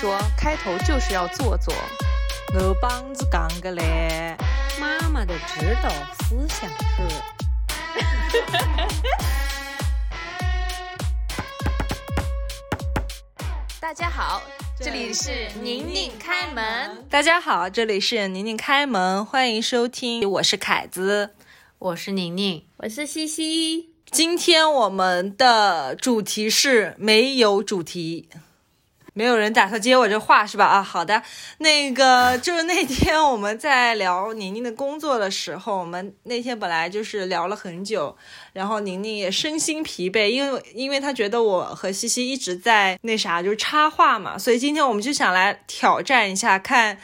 说，开头就是要做做。我帮子讲个嘞，妈妈的指导思想是。大家好，这里是宁宁开门。大家好，这里是宁宁开门，欢迎收听，我是凯子，我是宁宁，我是西西。今天我们的主题是没有主题。没有人打算接我这话是吧？啊，好的，那个就是那天我们在聊宁宁的工作的时候，我们那天本来就是聊了很久，然后宁宁也身心疲惫，因为因为他觉得我和西西一直在那啥，就是插话嘛，所以今天我们就想来挑战一下，看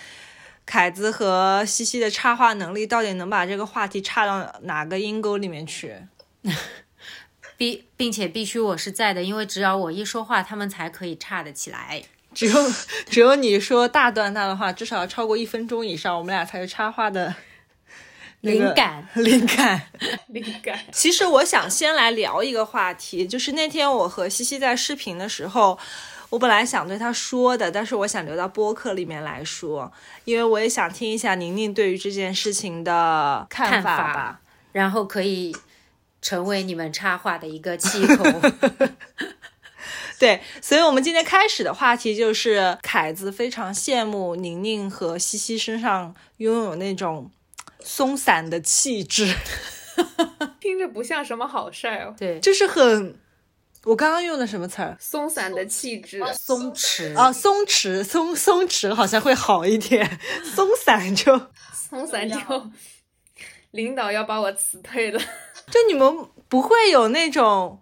凯子和西西的插话能力到底能把这个话题插到哪个阴沟里面去。并并且必须我是在的，因为只要我一说话，他们才可以岔得起来。只有只有你说大段大的话，至少要超过一分钟以上，我们俩才有插话的 灵感。灵感，灵感。其实我想先来聊一个话题，就是那天我和西西在视频的时候，我本来想对他说的，但是我想留到播客里面来说，因为我也想听一下宁宁对于这件事情的看法吧，然后可以。成为你们插画的一个气口，对，所以，我们今天开始的话题就是凯子非常羡慕宁宁和西西身上拥有那种松散的气质，听着不像什么好事儿哦。对，就是很，我刚刚用的什么词儿？松散的气质，松弛。啊，松弛，松松弛好像会好一点，松散就松散就，领导要把我辞退了。就你们不会有那种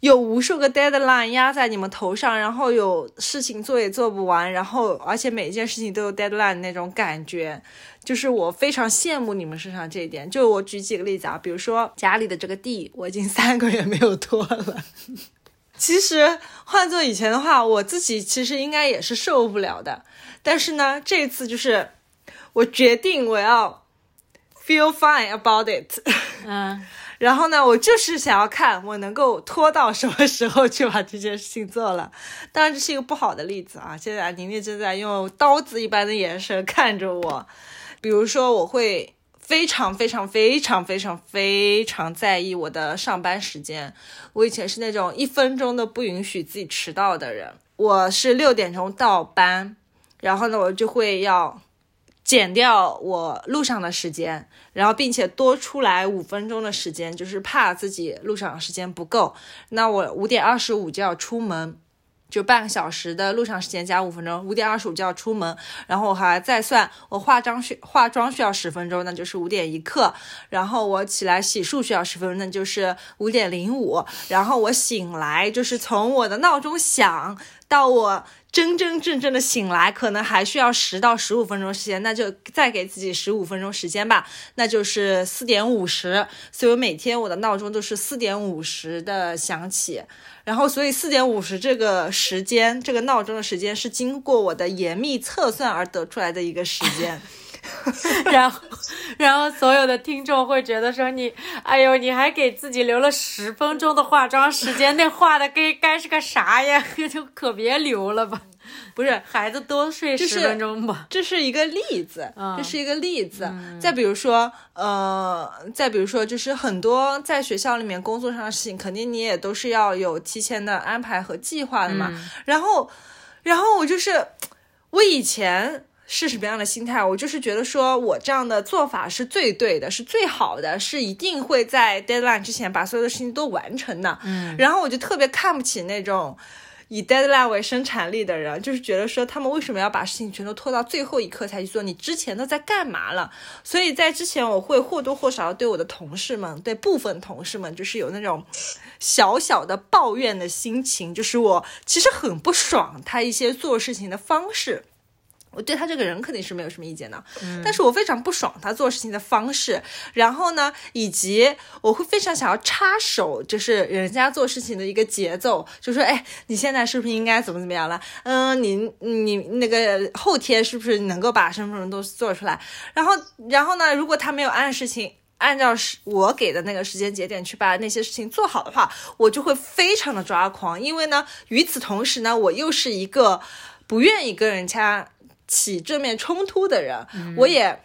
有无数个 deadline 压在你们头上，然后有事情做也做不完，然后而且每一件事情都有 deadline 那种感觉，就是我非常羡慕你们身上这一点。就我举几个例子啊，比如说家里的这个地，我已经三个月没有拖了。其实换做以前的话，我自己其实应该也是受不了的。但是呢，这次就是我决定我要 feel fine about it。嗯。然后呢，我就是想要看我能够拖到什么时候去把这件事情做了。当然，这是一个不好的例子啊！现在宁宁正在用刀子一般的眼神看着我。比如说，我会非常非常非常非常非常在意我的上班时间。我以前是那种一分钟都不允许自己迟到的人。我是六点钟到班，然后呢，我就会要。减掉我路上的时间，然后并且多出来五分钟的时间，就是怕自己路上时间不够。那我五点二十五就要出门，就半个小时的路上时间加五分钟，五点二十五就要出门。然后我还再算我化妆需化妆需要十分钟，那就是五点一刻。然后我起来洗漱需要十分钟，那就是五点零五。然后我醒来就是从我的闹钟响到我。真真正正的醒来，可能还需要十到十五分钟时间，那就再给自己十五分钟时间吧，那就是四点五十。所以我每天我的闹钟都是四点五十的响起，然后所以四点五十这个时间，这个闹钟的时间是经过我的严密测算而得出来的一个时间。然后，然后所有的听众会觉得说你，哎呦，你还给自己留了十分钟的化妆时间，那化的该该是个啥呀？就可别留了吧。不是，孩子多睡十分钟吧。这是一个例子，这是一个例子。再比如说，呃，再比如说，就是很多在学校里面工作上的事情，肯定你也都是要有提前的安排和计划的嘛。然后，然后我就是，我以前。是什么样的心态？我就是觉得说，我这样的做法是最对的，是最好的，是一定会在 deadline 之前把所有的事情都完成的。嗯，然后我就特别看不起那种以 deadline 为生产力的人，就是觉得说他们为什么要把事情全都拖到最后一刻才去做？你之前都在干嘛了？所以在之前，我会或多或少对我的同事们，对部分同事们，就是有那种小小的抱怨的心情，就是我其实很不爽他一些做事情的方式。我对他这个人肯定是没有什么意见的，但是我非常不爽他做事情的方式，然后呢，以及我会非常想要插手，就是人家做事情的一个节奏，就说，哎，你现在是不是应该怎么怎么样了？嗯，你你那个后天是不是能够把什么什么东西做出来？然后，然后呢，如果他没有按事情按照是我给的那个时间节点去把那些事情做好的话，我就会非常的抓狂，因为呢，与此同时呢，我又是一个。不愿意跟人家起正面冲突的人，我也。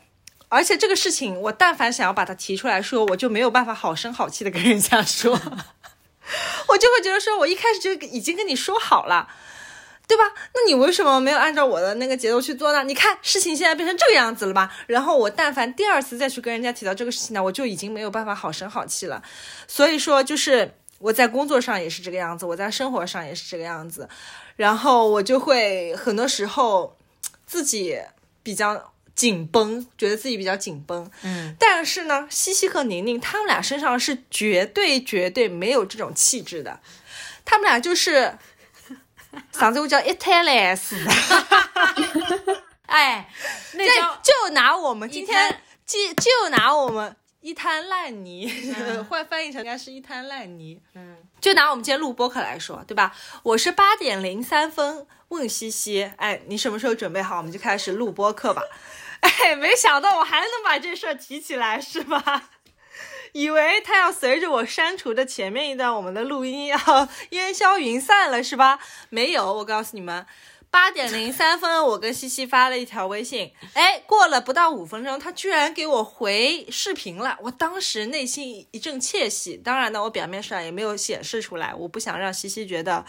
而且这个事情，我但凡想要把它提出来说，我就没有办法好声好气的跟人家说，我就会觉得说，我一开始就已经跟你说好了，对吧？那你为什么没有按照我的那个节奏去做呢？你看事情现在变成这个样子了吧？然后我但凡第二次再去跟人家提到这个事情呢，我就已经没有办法好声好气了。所以说，就是我在工作上也是这个样子，我在生活上也是这个样子，然后我就会很多时候自己比较。紧绷，觉得自己比较紧绷，嗯，但是呢，西西和宁宁他们俩身上是绝对绝对没有这种气质的，他们俩就是 嗓子我叫 Italian，哎，那叫就拿我们今天就就拿我们一滩烂泥，换翻译成应该是一滩烂泥，嗯，就拿我们今天录播课来说，对吧？我是八点零三分问西西，哎，你什么时候准备好，我们就开始录播课吧。哎，没想到我还能把这事儿提起来，是吧？以为他要随着我删除的前面一段我们的录音要 烟消云散了，是吧？没有，我告诉你们，八点零三分，我跟西西发了一条微信，哎，过了不到五分钟，他居然给我回视频了，我当时内心一阵窃喜。当然呢，我表面上也没有显示出来，我不想让西西觉得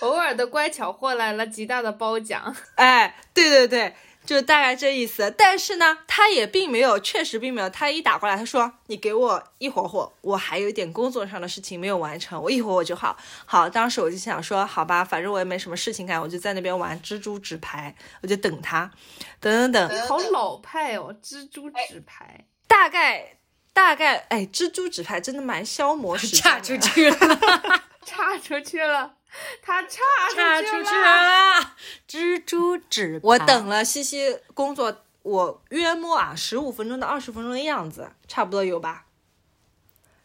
偶尔的乖巧换来了极大的褒奖。哎，对对对。就大概这意思，但是呢，他也并没有，确实并没有。他一打过来，他说：“你给我一会儿会，我还有一点工作上的事情没有完成，我一会儿我就好。”好，当时我就想说：“好吧，反正我也没什么事情干，我就在那边玩蜘蛛纸牌，我就等他，等等等。”好老派哦，蜘蛛纸牌。大概大概，哎，蜘蛛纸牌真的蛮消磨时间。差出去了，差出去了。他差差出去了，蜘蛛纸。我等了西西工作，我约摸啊十五分钟到二十分钟的样子，差不多有吧？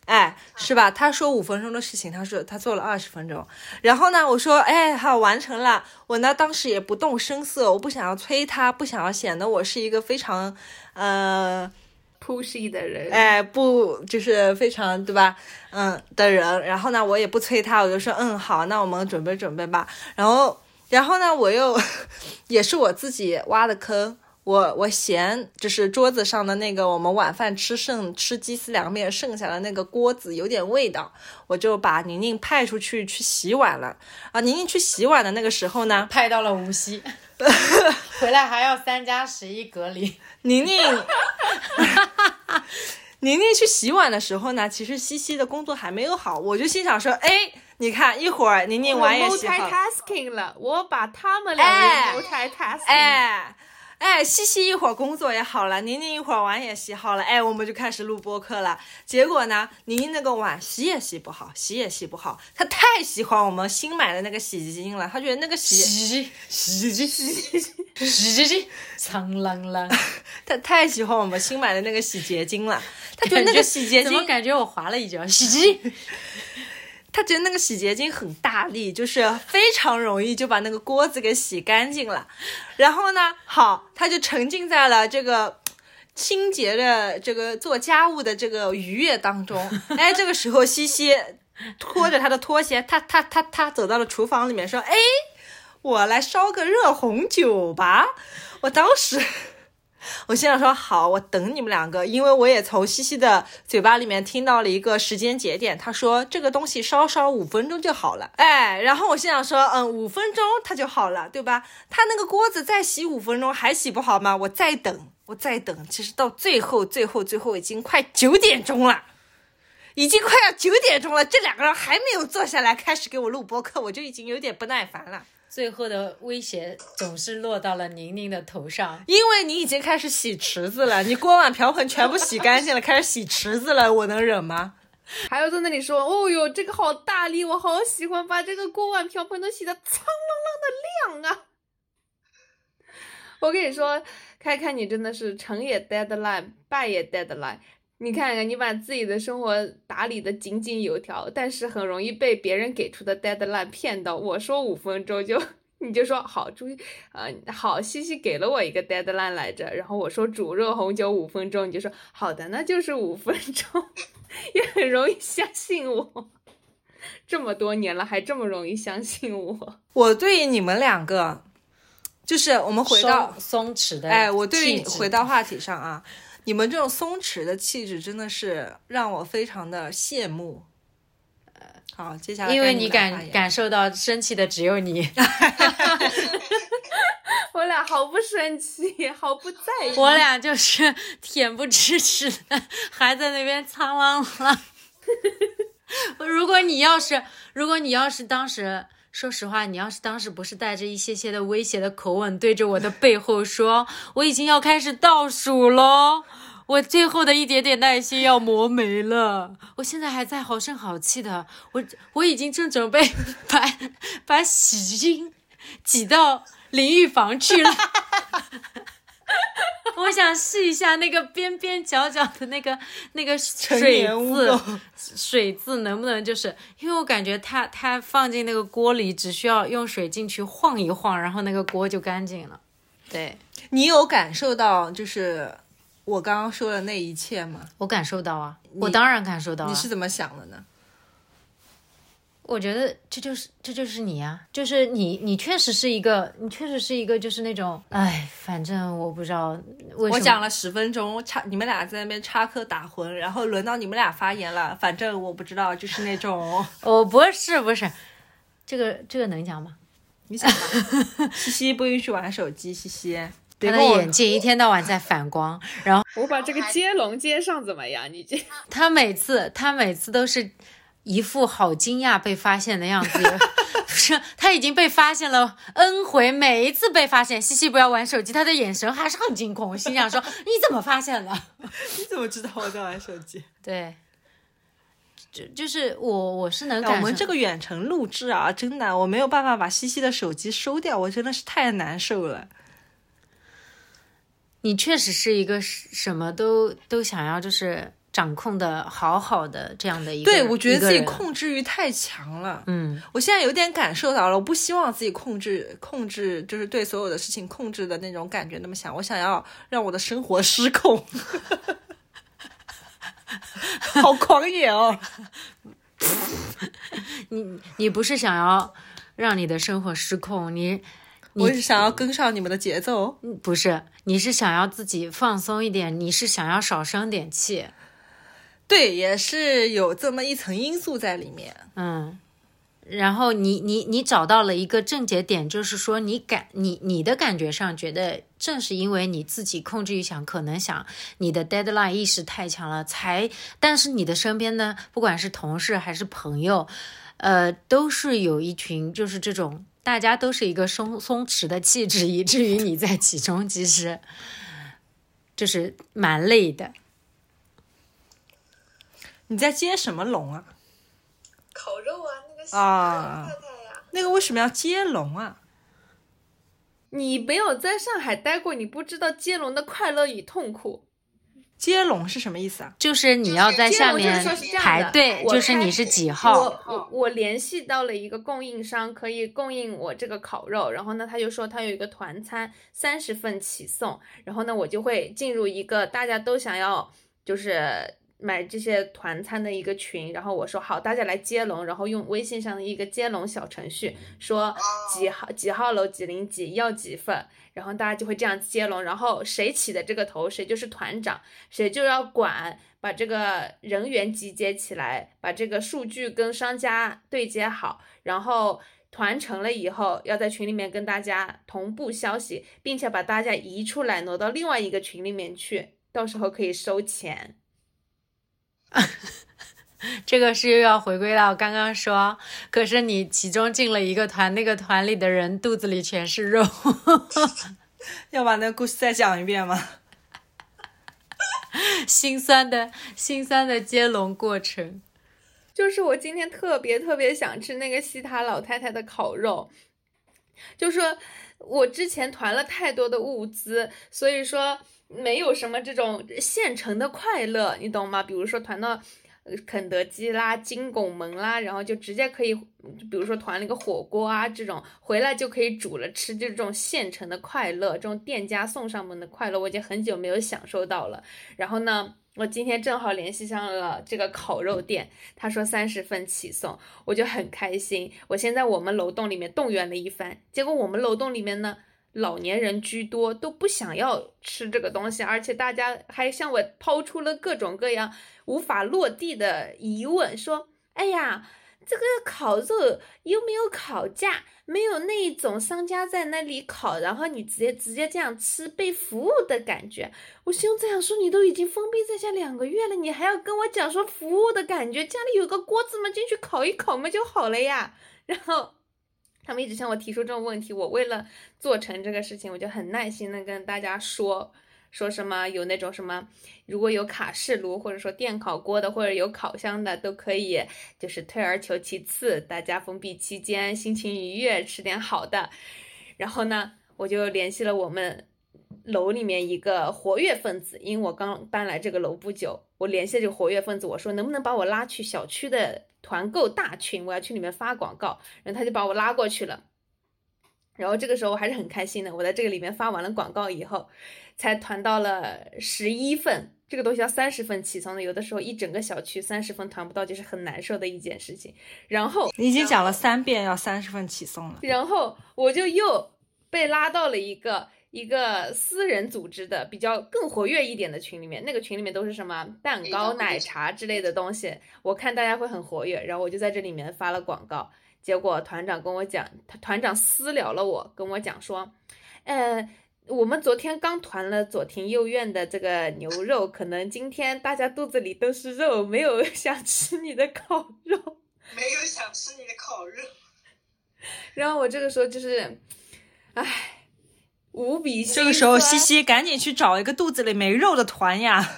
哎，是吧？他说五分钟的事情，他说他做了二十分钟。然后呢，我说哎，好完成了。我呢当时也不动声色，我不想要催他，不想要显得我是一个非常呃。Pushy 的人，哎，不，就是非常对吧？嗯，的人。然后呢，我也不催他，我就说，嗯，好，那我们准备准备吧。然后，然后呢，我又 也是我自己挖的坑。我我嫌就是桌子上的那个我们晚饭吃剩吃鸡丝凉面剩下的那个锅子有点味道，我就把宁宁派出去去洗碗了。啊，宁宁去洗碗的那个时候呢，派到了无锡，回来还要三加十一隔离。宁宁。宁宁去洗碗的时候呢，其实西西的工作还没有好，我就心想说，哎，你看一会儿宁宁碗也洗好了，我把他们两个 multitasking，哎。哎，西西一会儿工作也好了，宁宁一会儿碗也洗好了，哎，我们就开始录播客了。结果呢，宁宁那个碗洗也洗不好，洗也洗不好。她太喜欢我们新买的那个洗洁精了，她觉得那个洗洗洗洗洗洗洁精苍啷啷。她太喜欢我们新买的那个洗洁精了，她觉得那个洗洁精怎么感觉我滑了一跤？洗洁精。他觉得那个洗洁精很大力，就是非常容易就把那个锅子给洗干净了。然后呢，好，他就沉浸在了这个 清洁的这个做家务的这个愉悦当中。哎，这个时候西西拖着他的拖鞋，他他他他走到了厨房里面，说：“哎，我来烧个热红酒吧。”我当时。我心想说好，我等你们两个，因为我也从西西的嘴巴里面听到了一个时间节点，他说这个东西烧烧五分钟就好了，哎，然后我心想说，嗯，五分钟它就好了，对吧？他那个锅子再洗五分钟还洗不好吗？我再等，我再等，其实到最后，最后，最后已经快九点钟了，已经快要九点钟了，这两个人还没有坐下来开始给我录播课，我就已经有点不耐烦了。最后的威胁总是落到了宁宁的头上，因为你已经开始洗池子了，你锅碗瓢盆全部洗干净了，开始洗池子了，我能忍吗？还要在那里说，哦哟，这个好大力，我好喜欢把这个锅碗瓢盆都洗得苍啷啷的亮啊！我跟你说，开开你真的是成也 deadline，败也 deadline。你看看，你把自己的生活打理的井井有条，但是很容易被别人给出的 deadline 骗到。我说五分钟就，你就说好，注意，呃，好，西西给了我一个 deadline 来着。然后我说煮热红酒五分钟，你就说好的，那就是五分钟，也很容易相信我。这么多年了，还这么容易相信我。我对你们两个，就是我们回到松松弛的哎，我对于回到话题上啊，你们这种松弛的气质真的是让我非常的羡慕。好，接下来因为你感感受到生气的只有你，我俩毫不生气，毫不在意。我俩就是恬不知耻的，还在那边苍啷啷。如果你要是，如果你要是当时，说实话，你要是当时不是带着一些些的威胁的口吻对着我的背后说，我已经要开始倒数喽。我最后的一点点耐心要磨没了，我现在还在好声好气的，我我已经正准备 把把洗巾挤到淋浴房去了。我想试一下那个边边角角的那个 那个水渍，水渍能不能就是，因为我感觉它它放进那个锅里，只需要用水进去晃一晃，然后那个锅就干净了。对你有感受到就是我刚刚说的那一切吗？我感受到啊，我当然感受到啊。你是怎么想的呢？我觉得这就是这就是你啊，就是你你确实是一个，你确实是一个就是那种，哎，反正我不知道为什么。我讲了十分钟，插你们俩在那边插科打诨，然后轮到你们俩发言了。反正我不知道，就是那种 哦，不是不是，这个这个能讲吗？你想吧，西西不允许玩手机，西西。他的眼睛一天到晚在反光，然后我把这个接龙接上怎么样？你这他每次他每次都是一副好惊讶被发现的样子，不是他已经被发现了 n 回，每一次被发现，西西不要玩手机，他的眼神还是很惊恐。我心想说你怎么发现的？你怎么知道我在玩手机？对，就就是我我是能感受，们这个远程录制啊，真的我没有办法把西西的手机收掉，我真的是太难受了。你确实是一个什什么都都想要就是掌控的好好的这样的一个对，我觉得自己控制欲太强了。嗯。我现在有点感受到了，我不希望自己控制控制，就是对所有的事情控制的那种感觉那么想。我想要让我的生活失控，好狂野哦！你你不是想要让你的生活失控，你我是想要跟上你们的节奏。不是，你是想要自己放松一点，你是想要少生点气。对，也是有这么一层因素在里面。嗯，然后你你你找到了一个症结点，就是说你感你你的感觉上觉得，正是因为你自己控制欲强，可能想你的 deadline 意识太强了，才，但是你的身边呢，不管是同事还是朋友，呃，都是有一群就是这种大家都是一个松松弛的气质，以至于你在其中其实就是蛮累的。你在接什么龙啊？烤肉啊，那个西啊太太呀。那个为什么要接龙啊？你没有在上海待过，你不知道接龙的快乐与痛苦。接龙是什么意思啊？就是你要在下面排队，就是你是几号？我我我联系到了一个供应商，可以供应我这个烤肉。然后呢，他就说他有一个团餐，三十份起送。然后呢，我就会进入一个大家都想要就是买这些团餐的一个群。然后我说好，大家来接龙，然后用微信上的一个接龙小程序说几号几号楼几零几要几份。然后大家就会这样接龙，然后谁起的这个头，谁就是团长，谁就要管把这个人员集结起来，把这个数据跟商家对接好，然后团成了以后，要在群里面跟大家同步消息，并且把大家移出来，挪到另外一个群里面去，到时候可以收钱。这个是又要回归到刚刚说，可是你其中进了一个团，那个团里的人肚子里全是肉，要把那个故事再讲一遍吗？心酸的心酸的接龙过程。就是我今天特别特别想吃那个西塔老太太的烤肉，就说我之前团了太多的物资，所以说没有什么这种现成的快乐，你懂吗？比如说团到。肯德基啦、金拱门啦，然后就直接可以，比如说团了一个火锅啊，这种回来就可以煮了吃，就这种现成的快乐，这种店家送上门的快乐，我已经很久没有享受到了。然后呢，我今天正好联系上了这个烤肉店，他说三十份起送，我就很开心。我先在我们楼栋里面动员了一番，结果我们楼栋里面呢，老年人居多，都不想要吃这个东西，而且大家还向我抛出了各种各样无法落地的疑问，说：“哎呀，这个烤肉又没有烤架？没有那种商家在那里烤，然后你直接直接这样吃被服务的感觉。”我心中这样说：“你都已经封闭在家两个月了，你还要跟我讲说服务的感觉？家里有个锅子嘛，进去烤一烤嘛就好了呀。”然后。他们一直向我提出这种问题，我为了做成这个事情，我就很耐心的跟大家说，说什么有那种什么，如果有卡式炉或者说电烤锅的，或者有烤箱的，都可以，就是退而求其次，大家封闭期间心情愉悦，吃点好的。然后呢，我就联系了我们楼里面一个活跃分子，因为我刚搬来这个楼不久，我联系这个活跃分子，我说能不能把我拉去小区的。团购大群，我要去里面发广告，然后他就把我拉过去了。然后这个时候我还是很开心的，我在这个里面发完了广告以后，才团到了十一份。这个东西要三十份起送的，有的时候一整个小区三十份团不到，就是很难受的一件事情。然后你已经讲了三遍要三十份起送了，然后我就又被拉到了一个。一个私人组织的比较更活跃一点的群里面，那个群里面都是什么蛋糕、奶茶之类的东西，我看大家会很活跃，然后我就在这里面发了广告。结果团长跟我讲，团长私聊了我，跟我讲说，呃，我们昨天刚团了左庭右院的这个牛肉，可能今天大家肚子里都是肉，没有 想吃你的烤肉，没有想吃你的烤肉。然后我这个时候就是，唉。无比这个时候，西西赶紧去找一个肚子里没肉的团呀！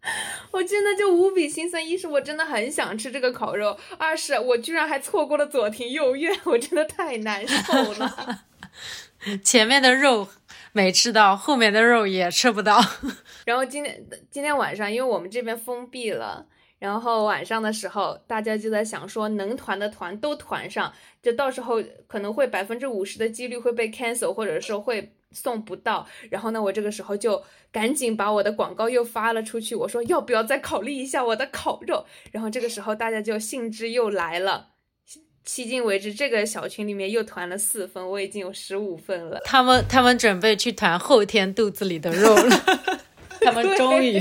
我真的就无比心酸。一是我真的很想吃这个烤肉，二是我居然还错过了左庭右院，我真的太难受了。前面的肉没吃到，后面的肉也吃不到。然后今天今天晚上，因为我们这边封闭了。然后晚上的时候，大家就在想说，能团的团都团上，就到时候可能会百分之五十的几率会被 cancel，或者说会送不到。然后呢，我这个时候就赶紧把我的广告又发了出去，我说要不要再考虑一下我的烤肉？然后这个时候大家就兴致又来了。迄今为止，这个小群里面又团了四份，我已经有十五份了。他们他们准备去团后天肚子里的肉了。他们终于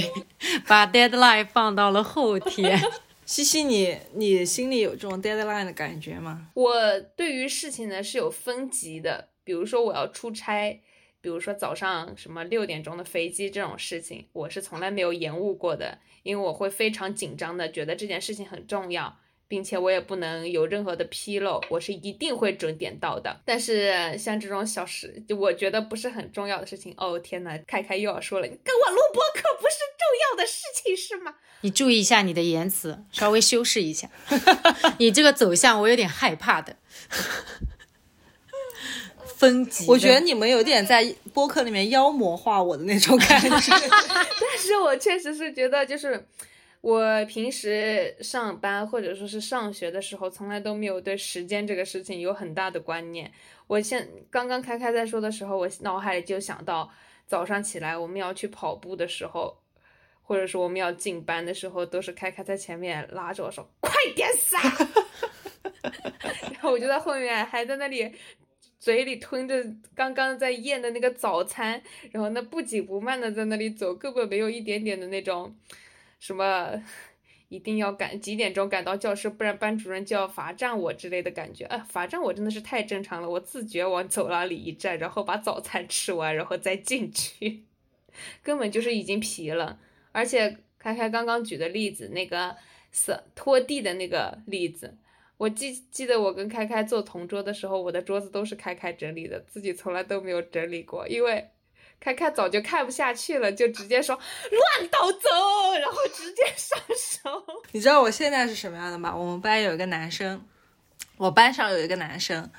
把 deadline 放到了后天。西西，你你心里有这种 deadline 的感觉吗？我对于事情呢是有分级的，比如说我要出差，比如说早上什么六点钟的飞机这种事情，我是从来没有延误过的，因为我会非常紧张的，觉得这件事情很重要。并且我也不能有任何的纰漏，我是一定会准点到的。但是像这种小事，就我觉得不是很重要的事情，哦天呐，开开又要说了，你跟我录播可不是重要的事情是吗？你注意一下你的言辞，稍微修饰一下。你这个走向我有点害怕的。分级，我觉得你们有点在播客里面妖魔化我的那种感觉。但是我确实是觉得就是。我平时上班或者说是上学的时候，从来都没有对时间这个事情有很大的观念。我现刚刚开开在说的时候，我脑海里就想到早上起来我们要去跑步的时候，或者说我们要进班的时候，都是开开在前面拉着我说：“快点撒！” 然后我就在后面还在那里嘴里吞着刚刚在咽的那个早餐，然后那不紧不慢的在那里走，根本没有一点点的那种。什么一定要赶几点钟赶到教室，不然班主任就要罚站我之类的感觉。啊，罚站我真的是太正常了，我自觉往走廊里一站，然后把早餐吃完，然后再进去，根本就是已经皮了。而且开开刚刚举的例子，那个扫拖地的那个例子，我记记得我跟开开做同桌的时候，我的桌子都是开开整理的，自己从来都没有整理过，因为。开开早就看不下去了，就直接说乱倒走，然后直接上手。你知道我现在是什么样的吗？我们班有一个男生，我班上有一个男生，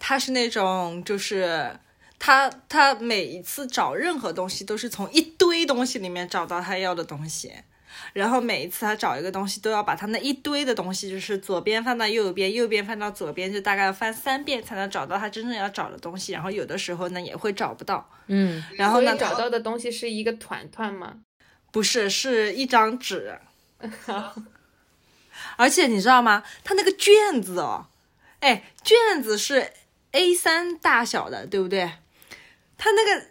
他是那种就是他他每一次找任何东西都是从一堆东西里面找到他要的东西。然后每一次他找一个东西，都要把他那一堆的东西，就是左边翻到右边，右边翻到左边，就大概要翻三遍才能找到他真正要找的东西。然后有的时候呢，也会找不到。嗯，然后呢，找到的东西是一个团团吗？不是，是一张纸。而且你知道吗？他那个卷子哦，哎，卷子是 A 三大小的，对不对？他那个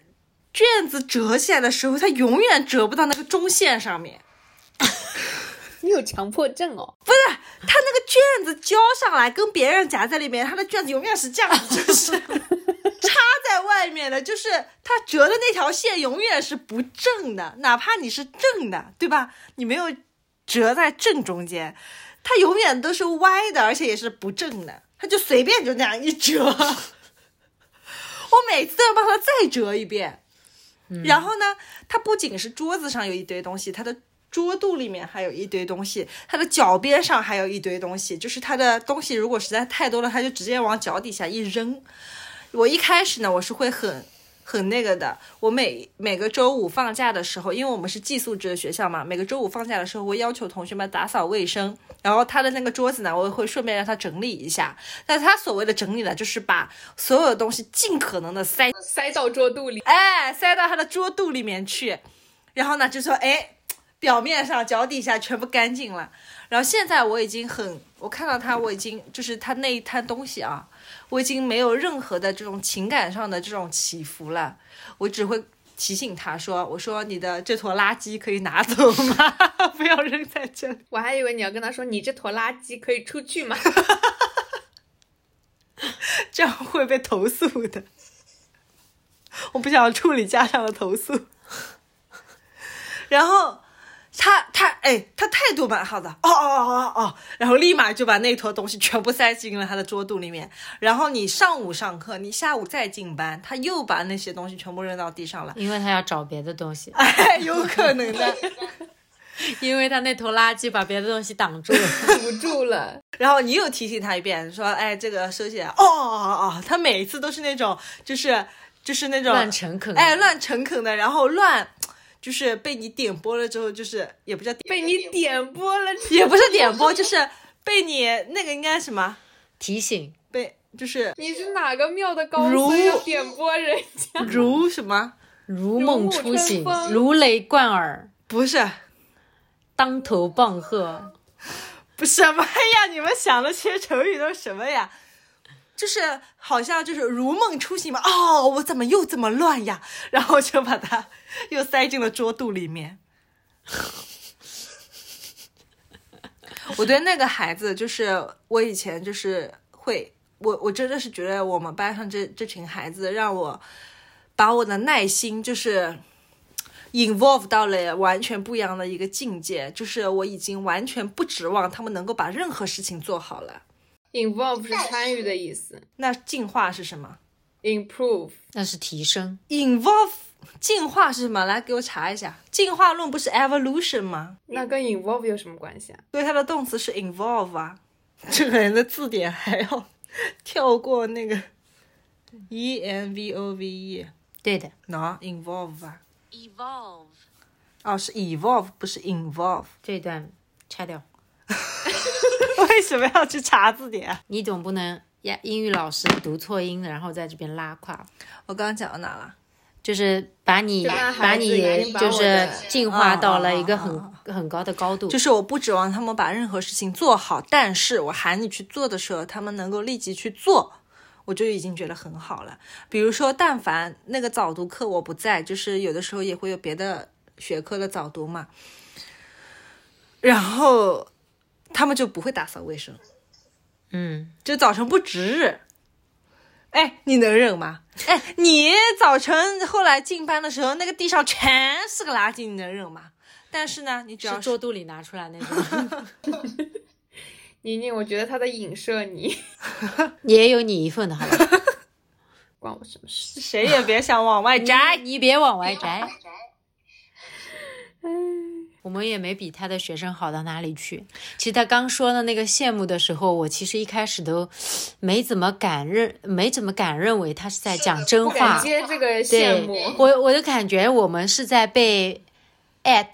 卷子折起来的时候，它永远折不到那个中线上面。你有强迫症哦。不是，他那个卷子交上来，跟别人夹在里面，他的卷子永远是这样子，就是 插在外面的，就是他折的那条线永远是不正的，哪怕你是正的，对吧？你没有折在正中间，它永远都是歪的，而且也是不正的，他就随便就那样一折。我每次都要帮他再折一遍。然后呢，它不仅是桌子上有一堆东西，它的桌肚里面还有一堆东西，它的脚边上还有一堆东西，就是它的东西如果实在太多了，它就直接往脚底下一扔。我一开始呢，我是会很很那个的。我每每个周五放假的时候，因为我们是寄宿制的学校嘛，每个周五放假的时候，我会要求同学们打扫卫生。然后他的那个桌子呢，我也会顺便让他整理一下。但他所谓的整理呢，就是把所有的东西尽可能的塞塞到桌肚里，哎，塞到他的桌肚里面去，然后呢，就说哎，表面上、脚底下全部干净了。然后现在我已经很，我看到他，我已经就是他那一摊东西啊，我已经没有任何的这种情感上的这种起伏了，我只会提醒他说，我说你的这坨垃圾可以拿走吗？不要扔在这里。我还以为你要跟他说你这坨垃圾可以出去吗？这样会被投诉的。我不想处理家长的投诉。然后他他哎，他态度蛮好的，哦哦哦哦哦，然后立马就把那坨东西全部塞进了他的桌肚里面。然后你上午上课，你下午再进班，他又把那些东西全部扔到地上了。因为他要找别的东西，哎，有可能的。因为他那坨垃圾把别的东西挡住了。堵住了。然后你又提醒他一遍，说，哎，这个收起来。哦哦哦，他每一次都是那种，就是就是那种乱诚恳，哎，乱诚恳的，然后乱，就是被你点播了之后，就是也不叫点，被你点播了，也不是点播，就是被你那个应该什么提醒，被，就是你是哪个庙的高如僧要点播人家？如什么？如梦初醒如雷贯耳，不是，当头棒喝。不什么呀？你们想的这些成语都是什么呀？就是好像就是如梦初醒嘛。哦，我怎么又这么乱呀？然后就把它又塞进了桌肚里面。我对那个孩子，就是我以前就是会，我我真的是觉得我们班上这这群孩子，让我把我的耐心就是 involve 到了完全不一样的一个境界，就是我已经完全不指望他们能够把任何事情做好了。Involve 是参与的意思那进化是什么，improve 那是提升，？involve 进化是什么？来给我查一下，进化论不是 evolution 吗？那跟 involve 有什么关系啊？所以它的动词是 involve 啊。这个人的字典还要跳过那个 e n v o v e，对的。喏、involve 啊。Evolve 哦，是 evolve，不是 involve。这一段拆掉，为什么要去查字典啊？你总不能呀英语老师读错音，然后在这边拉胯，我刚刚讲到哪了？就是把你把你就是进化到了哦一个很哦很高的高度，就是我不指望他们把任何事情做好，但是我喊你去做的时候，他们能够立即去做，我就已经觉得很好了。比如说，但凡那个早读课我不在，就是有的时候也会有别的学科的早读嘛，然后他们就不会打扫卫生，嗯，就早晨不值日。哎，你能忍吗？哎，你早晨后来进班的时候，那个地上全是个垃圾，你能忍吗？但是呢，你只要是桌肚里拿出来那种，宁宁，我觉得他在影射你，也有你一份的好吧？关我什么事？谁也别想往外摘。你别往外摘。我们也没比他的学生好到哪里去。其实他刚说的那个羡慕的时候，我其实一开始都没怎么敢认，没怎么敢认为他是在讲真话。接这个羡慕。我，我就感觉我们是在被 at，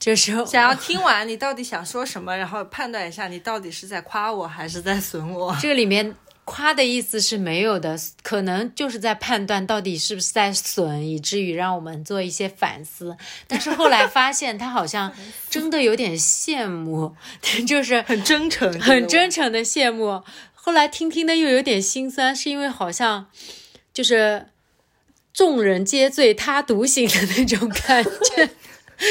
就是想要 听完你到底想说什么，然后判断一下你到底是在夸我还是在损我。这个里面夸的意思是没有的，可能就是在判断到底是不是在损，以至于让我们做一些反思。但是后来发现他好像 真的有点羡慕，就是很真诚，很真诚的羡慕。后来听听的又有点心酸，是因为好像就是众人皆醉他独醒的那种感觉。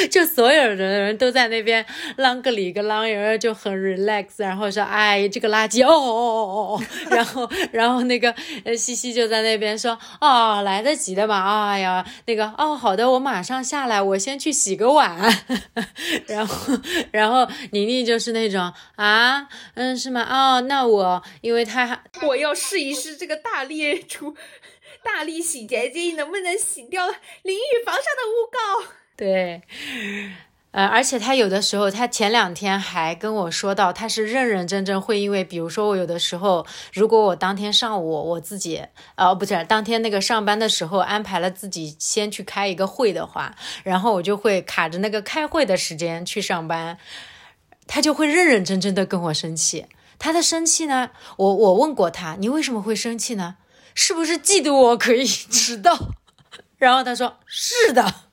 就所有的人都在那边啷个里个啷，然后就很 relax，然后说：“哎，这个垃圾，哦哦哦哦哦。” 然后，然后那个呃西西就在那边说：“哦，来得及的嘛，哎呀，那个哦，好的，我马上下来，我先去洗个碗。”然后，然后宁宁就是那种啊，嗯，是吗？哦，那我因为他我要试一试这个大力出大力洗洁精能不能洗掉淋浴房上的污垢。对，呃，而且他有的时候，他前两天还跟我说到，他是认认真真会因为，比如说我有的时候，如果我当天上午我自己，呃，不是当天那个上班的时候安排了自己先去开一个会的话，然后我就会卡着那个开会的时间去上班，他就会认认真真的跟我生气。他的生气呢，我我问过他，你为什么会生气呢？是不是嫉妒我可以 迟到？然后他说是的。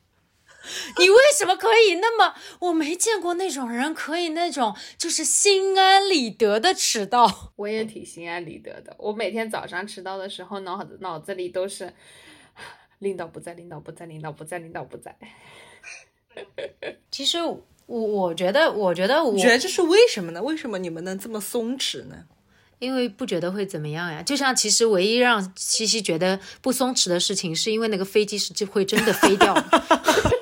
你为什么可以那么？我没见过那种人可以那种就是心安理得的迟到。我也挺心安理得的。我每天早上迟到的时候，脑子脑子里都是领导不在，领导不在，领导不在，领导不在。其实我我觉得，我觉得，我觉得这是为什么呢？为什么你们能这么松弛呢？因为不觉得会怎么样呀。就像其实唯一让西西觉得不松弛的事情，是因为那个飞机是就会真的飞掉。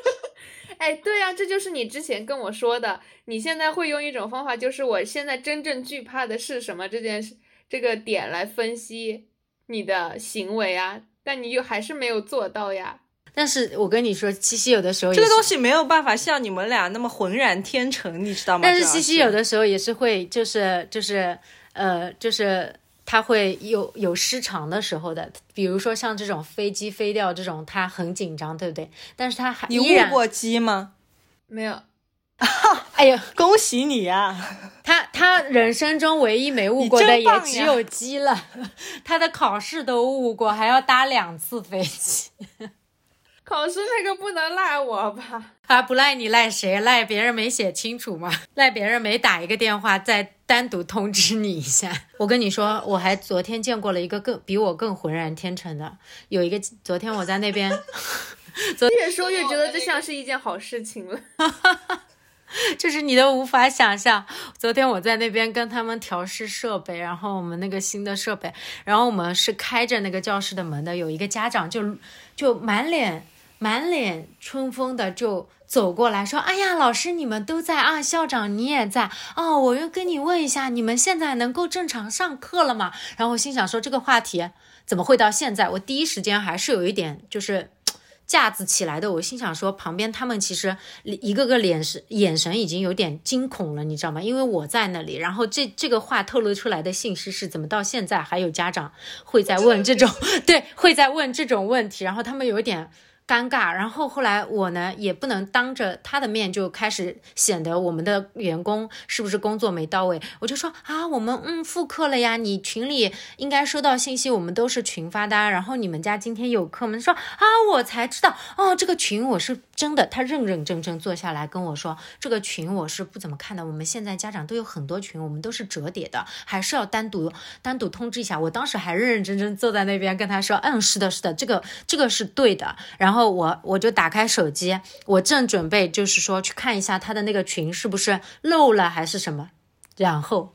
哎，对呀，这就是你之前跟我说的。你现在会用一种方法，就是我现在真正惧怕的是什么这件事，这个点来分析你的行为啊。但你又还是没有做到呀。但是我跟你说，西西有的时候这个东西没有办法像你们俩那么浑然天成，你知道吗？但是西西有的时候也是会，就是就是呃，就是。它会有有失常的时候的，比如说像这种飞机飞掉这种，他很紧张，对不对？但是他还你误过机吗？没有。哎呀，恭喜你呀！他他人生中唯一没误过的也只有鸡了，他的考试都误过，还要搭两次飞机。考试那个不能赖我吧？啊，不赖你赖谁？赖别人没写清楚吗？赖别人没打一个电话再单独通知你一下？我跟你说，我还昨天见过了一个更比我更浑然天成的，有一个昨天我在那边，越说越觉得这像是一件好事情了，就是你都无法想象。昨天我在那边跟他们调试设备，然后我们那个新的设备，然后我们是开着那个教室的门的，有一个家长就就满脸。满脸春风的就走过来说：“哎呀，老师你们都在啊，校长你也在哦，我又跟你问一下，你们现在能够正常上课了吗？”然后我心想说：“这个话题怎么会到现在？”我第一时间还是有一点就是架子起来的。我心想说，旁边他们其实一个个脸是眼神已经有点惊恐了，你知道吗？因为我在那里，然后这这个话透露出来的信息是怎么到现在还有家长会在问这种 对会在问这种问题，然后他们有点。尴尬，然后后来我呢也不能当着他的面就开始显得我们的员工是不是工作没到位，我就说啊，我们嗯复课了呀，你群里应该收到信息，我们都是群发的，然后你们家今天有课吗？说啊，我才知道哦，这个群我是真的，他认认真真坐下来跟我说，这个群我是不怎么看的，我们现在家长都有很多群，我们都是折叠的，还是要单独单独通知一下。我当时还认认真真坐在那边跟他说，嗯，是的，是的，这个这个是对的，然后。我我就打开手机，我正准备就是说去看一下他的那个群是不是漏了还是什么，然后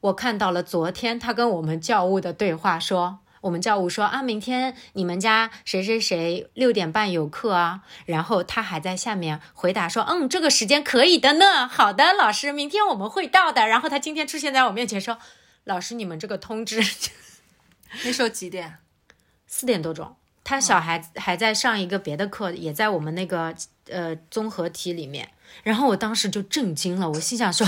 我看到了昨天他跟我们教务的对话，说我们教务说啊，明天你们家谁谁谁六点半有课啊，然后他还在下面回答说，嗯，这个时间可以的呢，好的，老师，明天我们会到的。然后他今天出现在我面前说，老师，你们这个通知，那时候几点？四点多钟。他小孩还在上一个别的课，也在我们那个呃综合体里面。然后我当时就震惊了，我心想说，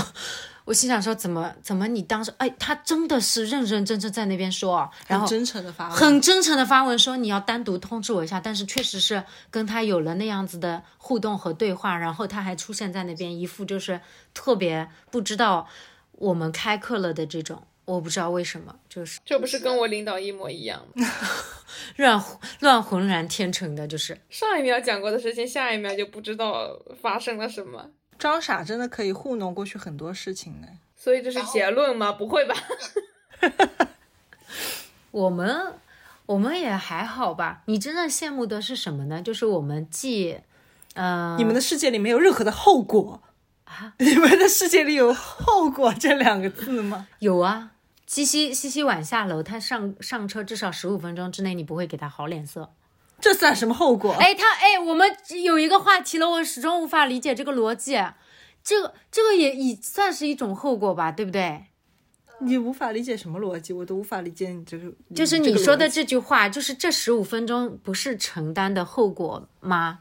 我心想说，怎么怎么你当时哎，他真的是认认真真在那边说，然后真诚的发，很真诚的发文说你要单独通知我一下。但是确实是跟他有了那样子的互动和对话，然后他还出现在那边，一副就是特别不知道我们开课了的这种。我不知道为什么，就是这不是跟我领导一模一样吗？乱乱浑然天成的，就是上一秒讲过的事情，下一秒就不知道发生了什么。装傻真的可以糊弄过去很多事情呢。所以这是结论吗？不会吧？我们我们也还好吧。你真正羡慕的是什么呢？就是我们既，呃，你们的世界里没有任何的后果啊？你们的世界里有后果这两个字吗？有啊。西西西西晚下楼，他上上车至少十五分钟之内，你不会给他好脸色。这算什么后果？哎，他哎，我们有一个话题了，我始终无法理解这个逻辑。这个这个也也算是一种后果吧，对不对？你无法理解什么逻辑，我都无法理解你这个。就是你说的这句话，就是这十五分钟不是承担的后果吗？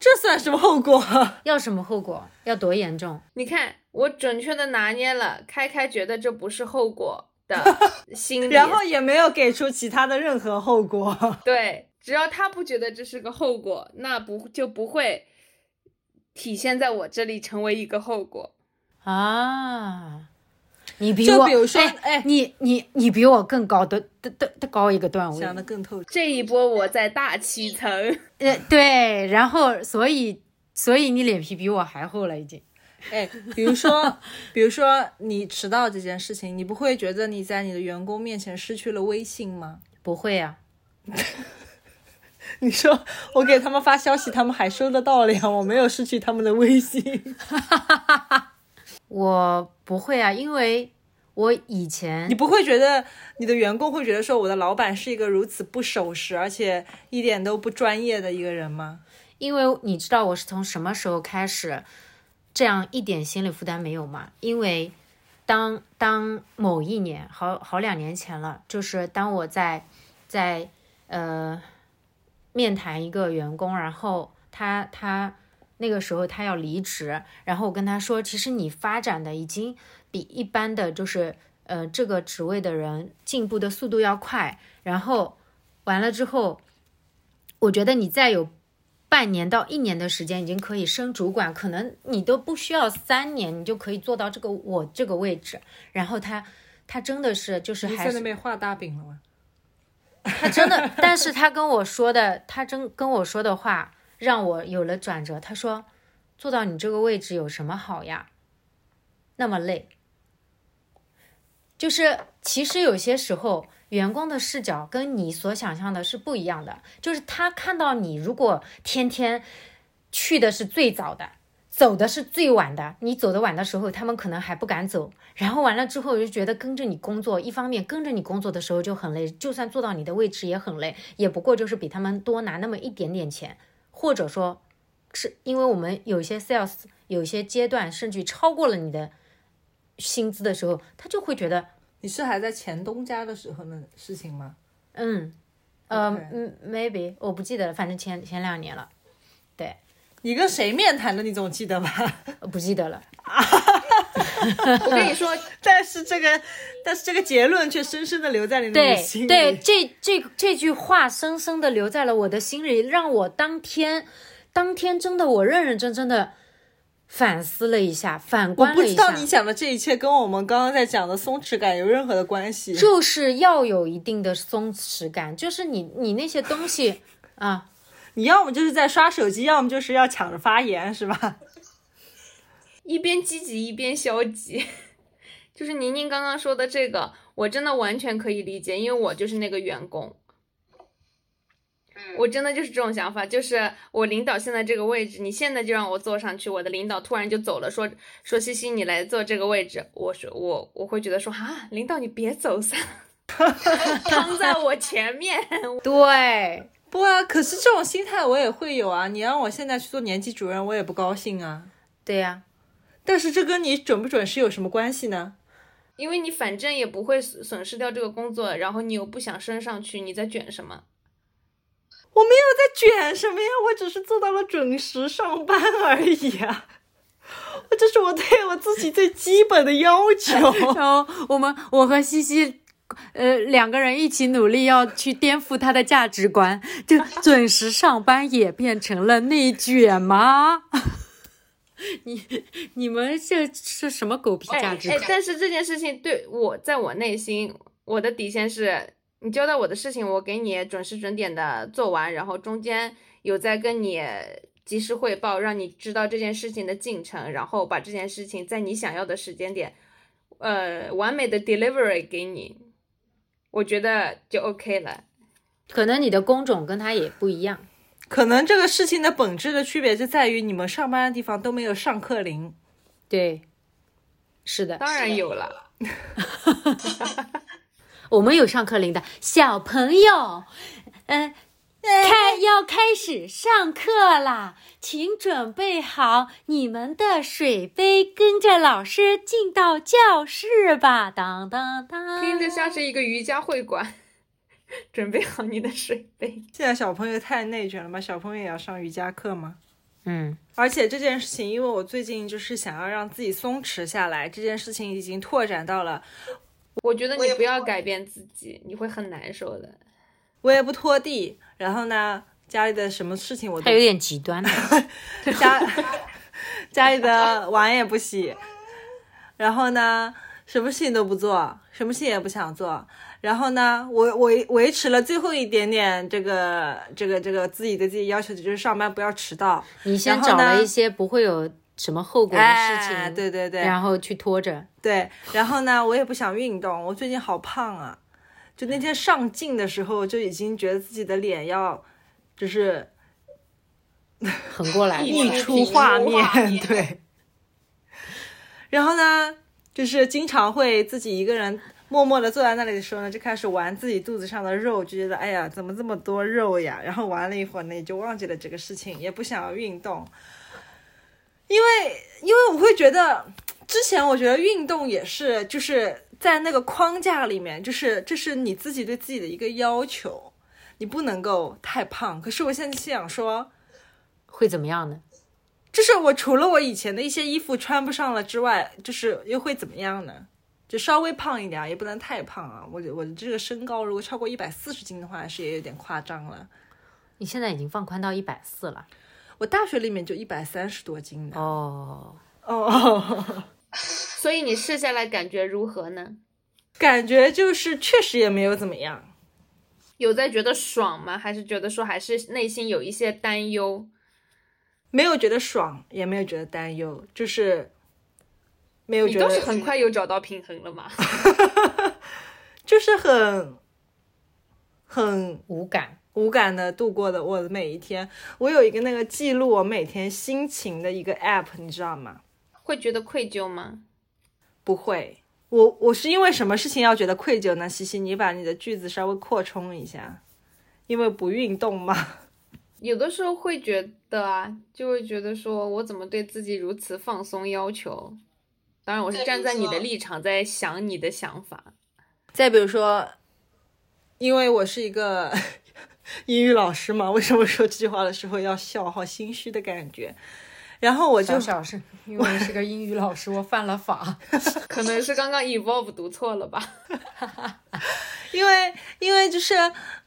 这算什么后果？要什么后果？要多严重？你看，我准确的拿捏了，开开觉得这不是后果的 心理，然后也没有给出其他的任何后果。对，只要他不觉得这是个后果，那不就不会体现在我这里成为一个后果啊。你比我，比如说，哎，你你你比我更高的的的的高一个段位，想的更透彻。这一波我在大气层，呃，对，然后所以所以你脸皮比我还厚了已经。哎，比如说比如说你迟到这件事情，你不会觉得你在你的员工面前失去了威信吗？不会啊。你说我给他们发消息，他们还收得到了呀，我没有失去他们的微信。我不会啊，因为我以前你不会觉得你的员工会觉得说我的老板是一个如此不守时而且一点都不专业的一个人吗？因为你知道我是从什么时候开始这样一点心理负担没有吗？因为当当某一年好好两年前了，就是当我在在呃面谈一个员工，然后他他。那个时候他要离职，然后我跟他说，其实你发展的已经比一般的就是呃这个职位的人进步的速度要快。然后完了之后，我觉得你再有半年到一年的时间，已经可以升主管，可能你都不需要三年，你就可以做到这个我这个位置。然后他他真的是就是还在那边画大饼了吗？他真的，但是他跟我说的，他真跟我说的话。让我有了转折。他说：“做到你这个位置有什么好呀？那么累。就是其实有些时候，员工的视角跟你所想象的是不一样的。就是他看到你如果天天去的是最早的，走的是最晚的，你走的晚的时候，他们可能还不敢走。然后完了之后，就觉得跟着你工作，一方面跟着你工作的时候就很累，就算坐到你的位置也很累，也不过就是比他们多拿那么一点点钱。”或者说，是因为我们有些 sales 有些阶段甚至超过了你的薪资的时候，他就会觉得你是还在前东家的时候的事情吗？嗯，呃，嗯，maybe 我不记得了，反正前前两年了。对，你跟谁面谈的？你总记得吧？不记得了。我跟你说，但是这个，但是这个结论却深深的留在了你的心里。对，这这这句话深深的留在了我的心里，让我当天，当天真的我认认真真的反思了一下，反观了一下。我不知道你讲的这一切跟我们刚刚在讲的松弛感有任何的关系。就是要有一定的松弛感，就是你你那些东西啊，你要么就是在刷手机，要么就是要抢着发言，是吧？一边积极一边消极，就是宁宁刚刚说的这个，我真的完全可以理解，因为我就是那个员工，我真的就是这种想法，就是我领导现在这个位置，你现在就让我坐上去，我的领导突然就走了，说说西西你来坐这个位置，我说我我会觉得说啊，领导你别走散，躺 在我前面，对，不啊，可是这种心态我也会有啊，你让我现在去做年级主任，我也不高兴啊，对呀。但是这跟你准不准时有什么关系呢？因为你反正也不会损失掉这个工作，然后你又不想升上去，你在卷什么？我没有在卷什么呀，我只是做到了准时上班而已啊！这是我对我自己最基本的要求。然后我们我和西西，呃，两个人一起努力要去颠覆他的价值观，就 准时上班也变成了内卷吗？你你们这是什么狗屁价值？哎，但是这件事情对我，在我内心，我的底线是，你交代我的事情，我给你准时准点的做完，然后中间有在跟你及时汇报，让你知道这件事情的进程，然后把这件事情在你想要的时间点，呃，完美的 delivery 给你，我觉得就 OK 了。可能你的工种跟他也不一样。可能这个事情的本质的区别就在于你们上班的地方都没有上课铃。对，是的，当然有了。我们有上课铃的小朋友，嗯、开要开始上课啦，请准备好你们的水杯，跟着老师进到教室吧。当当当，听着像是一个瑜伽会馆，准备好你的水杯。现在小朋友太内卷了吗？小朋友也要上瑜伽课吗？嗯，而且这件事情，因为我最近就是想要让自己松弛下来，这件事情已经拓展到了我觉得你不要改变自己，你会很难受的。我也不拖地，然后呢，家里的什么事情我都他有点极端的。家家里的碗也不洗，然后呢，什么事情都不做，什么事情也不想做。然后呢，我我维持了最后一点点这个这个这个自己对自己要求，就是上班不要迟到。你先找了一些不会有什么后果的事情，哎，对对对，然后去拖着。对，然后呢，我也不想运动，我最近好胖啊！就那天上镜的时候，就已经觉得自己的脸要就是横过来，溢出画面画，面对。然后呢，就是经常会自己一个人默默的坐在那里的时候呢，就开始玩自己肚子上的肉，就觉得哎呀，怎么这么多肉呀？然后玩了一会儿呢，也就忘记了这个事情，也不想要运动，因为因为我会觉得，之前我觉得运动也是就是在那个框架里面，就是这是你自己对自己的一个要求，你不能够太胖。可是我现在心想说。会怎么样呢？就是我除了我以前的一些衣服穿不上了之外，就是又会怎么样呢？就稍微胖一点，也不能太胖啊。我我的这个身高如果超过一百四十斤的话，是也有点夸张了。你现在已经放宽到一百四了。我大学里面就一百三十多斤的。哦，哦，所以你试下来感觉如何呢？感觉就是确实也没有怎么样。有在觉得爽吗？还是觉得说还是内心有一些担忧？没有觉得爽，也没有觉得担忧，就是没有你觉得都是很快又找到平衡了嘛？就是很很无感。无感的度过的我的每一天。我有一个那个记录我每天心情的一个 app，你知道吗？会觉得愧疚吗？不会，我我是因为什么事情要觉得愧疚呢？西西，你把你的句子稍微扩充一下，因为不运动嘛。有的时候会觉得啊，就会觉得说我怎么对自己如此放松要求？当然，我是站在你的立场在想你的想法。再比如说，因为我是一个 英语老师嘛，为什么说这句话的时候要笑？好心虚的感觉。然后我就小小是因为是个英语老师，我犯了法。可能是刚刚 evolve 读错了吧？因为因为就是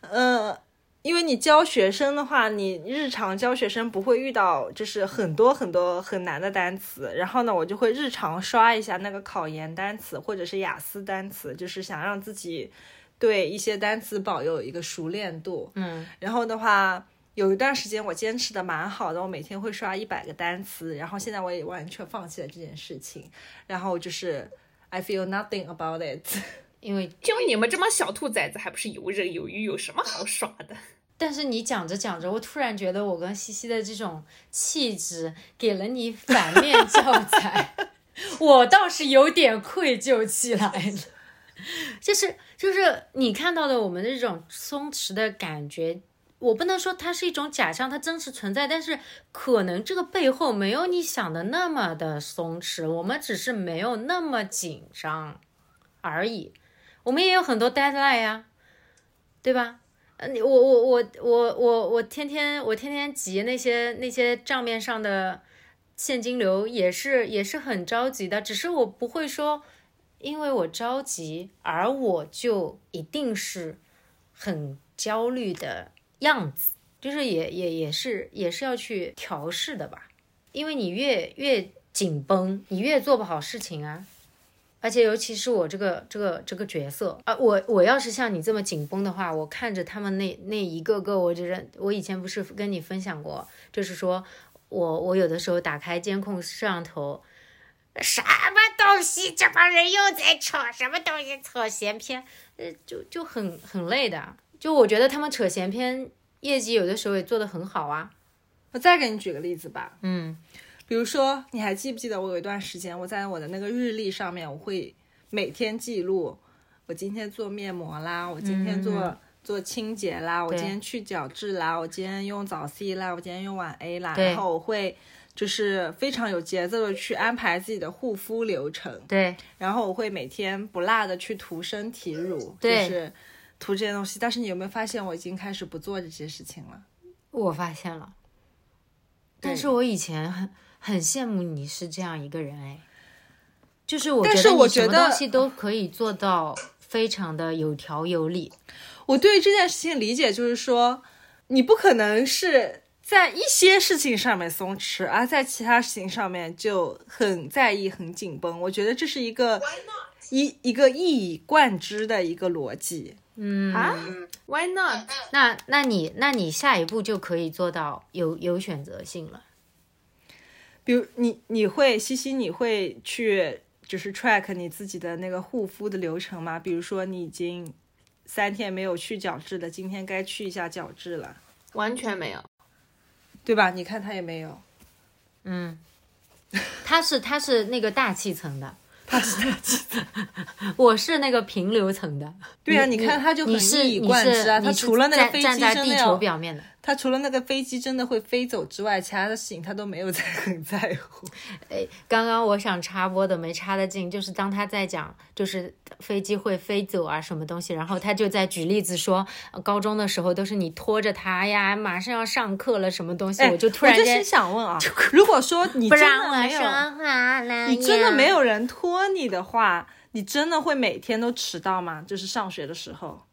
呃，因为你教学生的话，你日常教学生不会遇到就是很多很多很难的单词，然后呢，我就会日常刷一下那个考研单词或者是雅思单词，就是想让自己对一些单词保有一个熟练度。嗯，然后的话。有一段时间我坚持的蛮好的，我每天会刷一百个单词，然后现在我也完全放弃了这件事情，然后就是 I feel nothing about it。因为就你们这帮小兔崽子，还不是游刃有余，有什么好耍的？但是你讲着讲着，我突然觉得我跟西西的这种气质给了你反面教材，我倒是有点愧疚起来了。就是就是你看到的我们的这种松弛的感觉，我不能说它是一种假象，它真实存在，但是可能这个背后没有你想的那么的松弛，我们只是没有那么紧张而已。我们也有很多 deadline 呀、对吧？呃，你我我我我我我天天我天天急那些那些账面上的现金流也是也是很着急的，只是我不会说，因为我着急，而我就一定是很焦虑的样子，就是也也也是也是要去调试的吧，因为你越越紧绷，你越做不好事情啊。而且尤其是我这个这个这个角色啊，我我要是像你这么紧绷的话，我看着他们那那一个个，我觉得我以前不是跟你分享过，就是说我我有的时候打开监控摄像头，什么东西？这帮人又在吵什么东西？吵闲篇，呃，就就很很累的。就我觉得他们扯闲篇业绩有的时候也做得很好啊。我再给你举个例子吧，嗯比如说，你还记不记得我有一段时间，我在我的那个日历上面，我会每天记录我今天做面膜啦，我今天做、嗯做清洁啦，我今天去角质啦，我今天用早 C 啦，我今天用晚 A 啦，然后我会就是非常有节奏的去安排自己的护肤流程，对，然后我会每天不落的去涂身体乳，对。就是涂这些东西。但是你有没有发现，我已经开始不做这些事情了？我发现了，但是我以前很很羡慕你是这样一个人哎，就是我但是觉得你什我觉得么东西都可以做到非常的有条有理。我对于这件事情理解就是说，你不可能是在一些事情上面松弛，而在其他事情上面就很在意、很紧绷。我觉得这是一个一一个一以贯之的一个逻辑。嗯啊，Why not？那那你那你下一步就可以做到有有选择性了。比如你你会西西，你会去就是 track 你自己的那个护肤的流程吗？比如说你已经三天没有去角质了，今天该去一下角质了，完全没有。对吧？你看他也没有。嗯，他是他是那个大气层的，它是大气层，我是那个平流层的。对啊，你你看他就很你是一以你是贯之啊。他你是除了那个飞机站站在地球表面的。他除了那个飞机真的会飞走之外，其他的事情他都没有在 很在乎。哎，刚刚我想插播的没插得进，就是当他在讲就是飞机会飞走啊什么东西，然后他就在举例子说，呃高中的时候都是你拖着他呀，马上要上课了什么东西，哎，我就突然间我就心想问啊，如果说你不真让我的没有，说话了，你真的没。有人拖你的话，你真的会每天都迟到吗？就是上学的时候，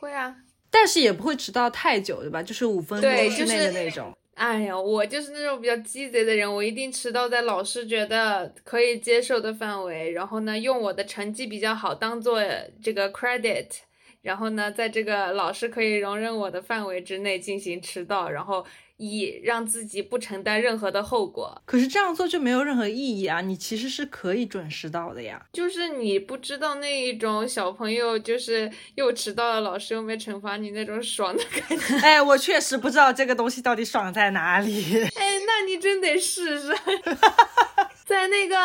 会啊。但是也不会迟到太久，对吧？就是五分钟对之内就是的那种。哎呀，我就是那种比较鸡贼的人，我一定迟到在老师觉得可以接受的范围，然后呢，用我的成绩比较好当做这个 credit，然后呢，在这个老师可以容忍我的范围之内进行迟到，然后以让自己不承担任何的后果。可是这样做就没有任何意义啊！你其实是可以准时到的呀。就是你不知道那一种小朋友就是又迟到了，老师又没惩罚你那种爽的感觉。哎，我确实不知道这个东西到底爽在哪里。哎，那你真得试试，在那个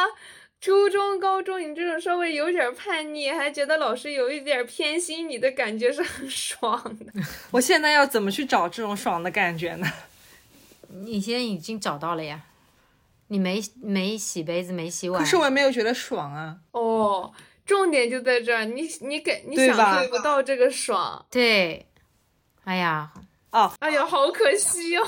初中、高中，你这种稍微有点叛逆，还觉得老师有一点偏心你的感觉是很 爽的。我现在要怎么去找这种爽的感觉呢？你现在已经找到了呀，你没没洗杯子，没洗碗，可是我也没有觉得爽啊。哦，重点就在这儿，你你给你享受不到这个爽，对，哎呀，哦哎呀，好可惜哦。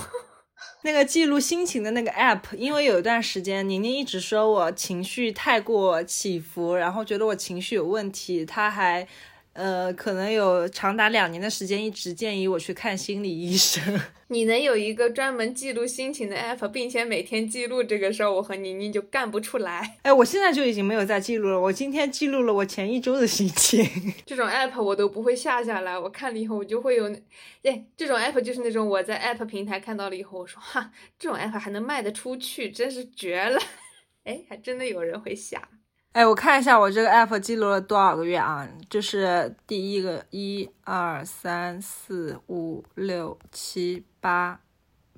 那个记录心情的那个 app，因为有一段时间宁宁一直说我情绪太过起伏，然后觉得我情绪有问题，他还呃可能有长达两年的时间一直建议我去看心理医生。你能有一个专门记录心情的 app，并且每天记录这个事儿，我和宁宁就干不出来。哎，我现在就已经没有在记录了，我今天记录了我前一周的心情。这种 app 我都不会下下来，我看了以后我就会有那，哎，这种 app 就是那种我在 app 平台看到了以后，我说哈，这种 app 还能卖得出去，真是绝了。哎，还真的有人会下。哎，我看一下我这个 app 记录了多少个月啊？这是第一个，一二三四五六七八，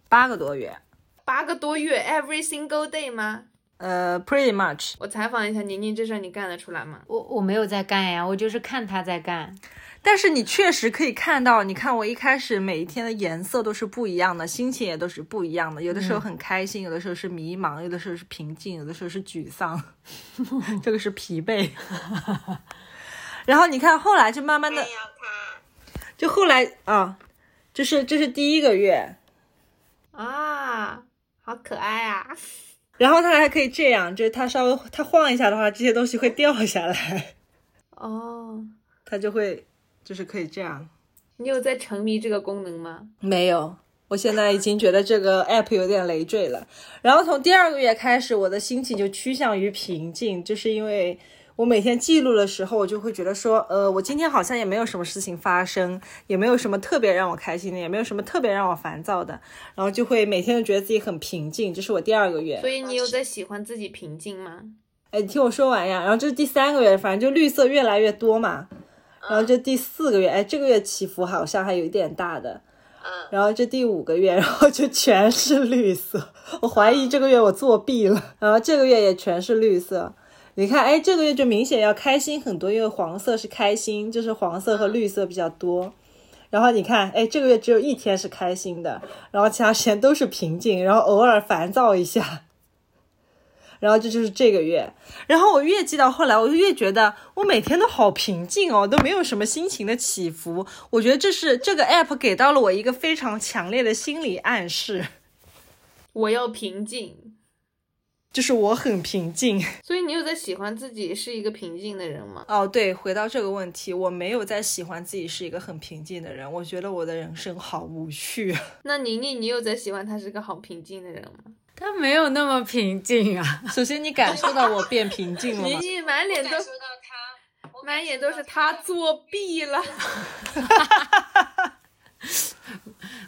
八个多月。八个多月，every single day 吗？呃，pretty much。我采访一下宁宁，这事儿你干得出来吗？我我没有在干呀，我就是看他在干。但是你确实可以看到，你看我一开始每一天的颜色都是不一样的，心情也都是不一样的。有的时候很开心，有的时候是迷茫，有的时候是平静，有的时候是沮丧，这个是疲惫。然后你看，后来就慢慢的。就后来啊，这是这是第一个月，啊，好可爱啊！然后它还可以这样，就是它稍微它晃一下的话，这些东西会掉下来，哦，它就会就是可以这样。你有在沉迷这个功能吗？没有，我现在已经觉得这个 app 有点累赘了。然后从第二个月开始，我的心情就趋向于平静，就是因为我每天记录的时候，我就会觉得说，呃，我今天好像也没有什么事情发生，也没有什么特别让我开心的，也没有什么特别让我烦躁的，然后就会每天都觉得自己很平静。这是我第二个月。所以你有在喜欢自己平静吗？哎，你听我说完呀。然后这是第三个月，反正就绿色越来越多嘛。然后这第四个月，哎，这个月起伏好像还有一点大的，嗯，然后这第五个月，然后就全是绿色，我怀疑这个月我作弊了，然后这个月也全是绿色。你看，哎，这个月就明显要开心很多，因为黄色是开心，就是黄色和绿色比较多。然后你看，哎，这个月只有一天是开心的，然后其他时间都是平静，然后偶尔烦躁一下。然后这就是这个月，然后我越记到后来，我就越觉得我每天都好平静哦，都没有什么心情的起伏。我觉得这是这个 app 给到了我一个非常强烈的心理暗示，我要平静。就是我很平静。所以你有在喜欢自己是一个平静的人吗？哦，对，回到这个问题，我没有在喜欢自己是一个很平静的人，我觉得我的人生好无趣。那宁宁，你有在喜欢他是个好平静的人吗？他没有那么平静啊。首先，你感受到我变平静了宁吗？宁满脸都感受到他，我满眼都是他作弊了。